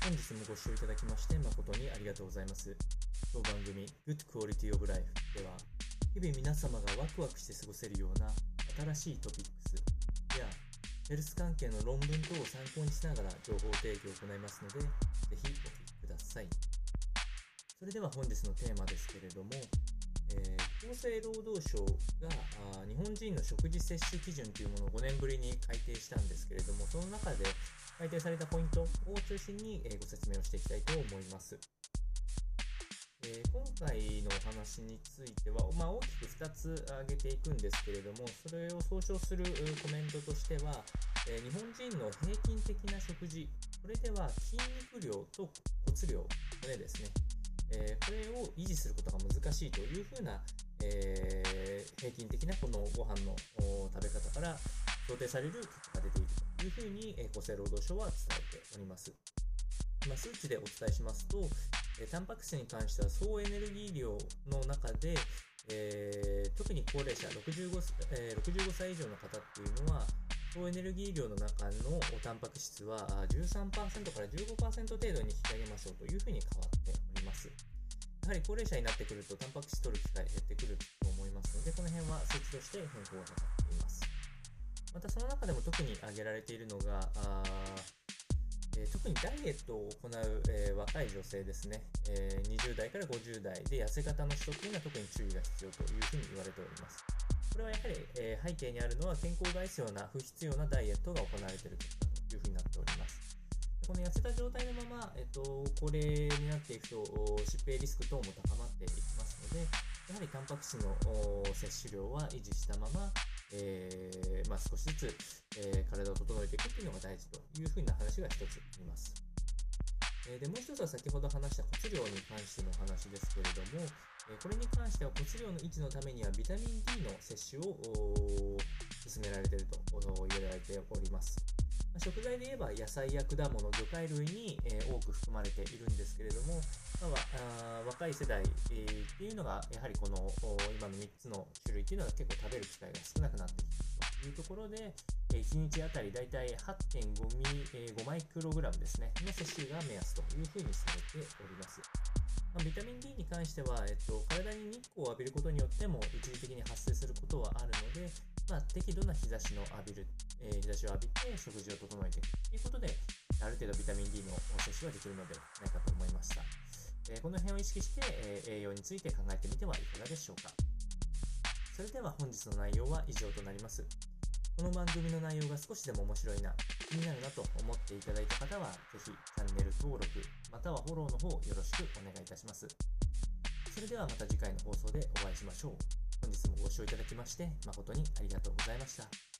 本日もご視聴いただきまして誠にありがとうございます。当番組 Good Quality of Life では日々皆様がワクワクして過ごせるような新しいトピックスやヘルス関係の論文等を参考にしながら情報提供を行いますので、ぜひお聞きください。それでは本日のテーマですけれども、えー、厚生労働省があ日本人の食事摂取基準というものを5年ぶりに改定したんですけれども、その中で改定されたポイントを中心に、ご説明をしていきたいと思います。え、今回のお話については、まあ、大きく2つ挙げていくんですけれども、それを総称するコメントとしては、え、日本人の平均的な食事、これでは筋肉量と骨量、骨ですね、え、これを維持することが難しいというふうな、え平均的なこのご飯の食べ方から想定される結果が出ているいうふうに、厚生労働省は伝えております。まあ、数値でお伝えしますと、えタンパク質に関しては総エネルギー量の中で、えー、特に高齢者 65,、えー、65歳以上の方っていうのは総エネルギー量の中のタンパク質は13%から15%程度に引き上げましょうというふうに変わっております。やはり高齢者になってくるとタンパク質取る機会減ってくると思いますので、この辺は数値として変更がかかっま。たその中でも特に挙げられているのが、あえー、特にダイエットを行う、えー、若い女性ですね、えー、20代から50代で痩せ方の取得には特に注意が必要というふうに言われております。これはやはり、え背景にあるのは健康を害すような不必要なダイエットが行われているというふうになっております。この痩せた状態のまま、えっと、高齢になっていくと疾病リスク等も高まっていきますので、やはりタンパク質の摂取量は維持したまま、えー、まあ、少しずつ、えー、体を整えていくっていうのが大事というふうな話が一つあります。えでもう一つは先ほど話した骨量に関しての話ですけれども、えこれに関しては骨量の維持のためにはビタミン D の摂取を勧められていると言われております。食材で言えば野菜や果物、魚介類に、え多く含まれているんですけれども、まあ、若い世代、えっていうのがやはりこの今の3つの種類っていうのは結構食べる機会が少なくなってきているというところで、え1日あたりだいたい8.5ミリ、え5マイクログラムですね、の摂取が目安というふうにされております。ま、ビタミン D に関しては、えっと、体に日光を浴びることによっても一時的に発生することはある、まあ、適度な日差しの浴びる、えー、日差しを浴びて食事を整えていくということで、ある程度ビタミン D の摂取はできるのではないかと思いました。えー、この辺を意識して、えー、栄養について考えてみてはいかがでしょうか。それでは本日の内容は以上となります。この番組の内容が少しでも面白いな、気になるなと思っていただいた方は、ぜひチャンネル登録、またはフォローの方よろしくお願いいたします。それではまた次回の放送でお会いしましょう。本日もご視聴いただきまして誠にありがとうございました。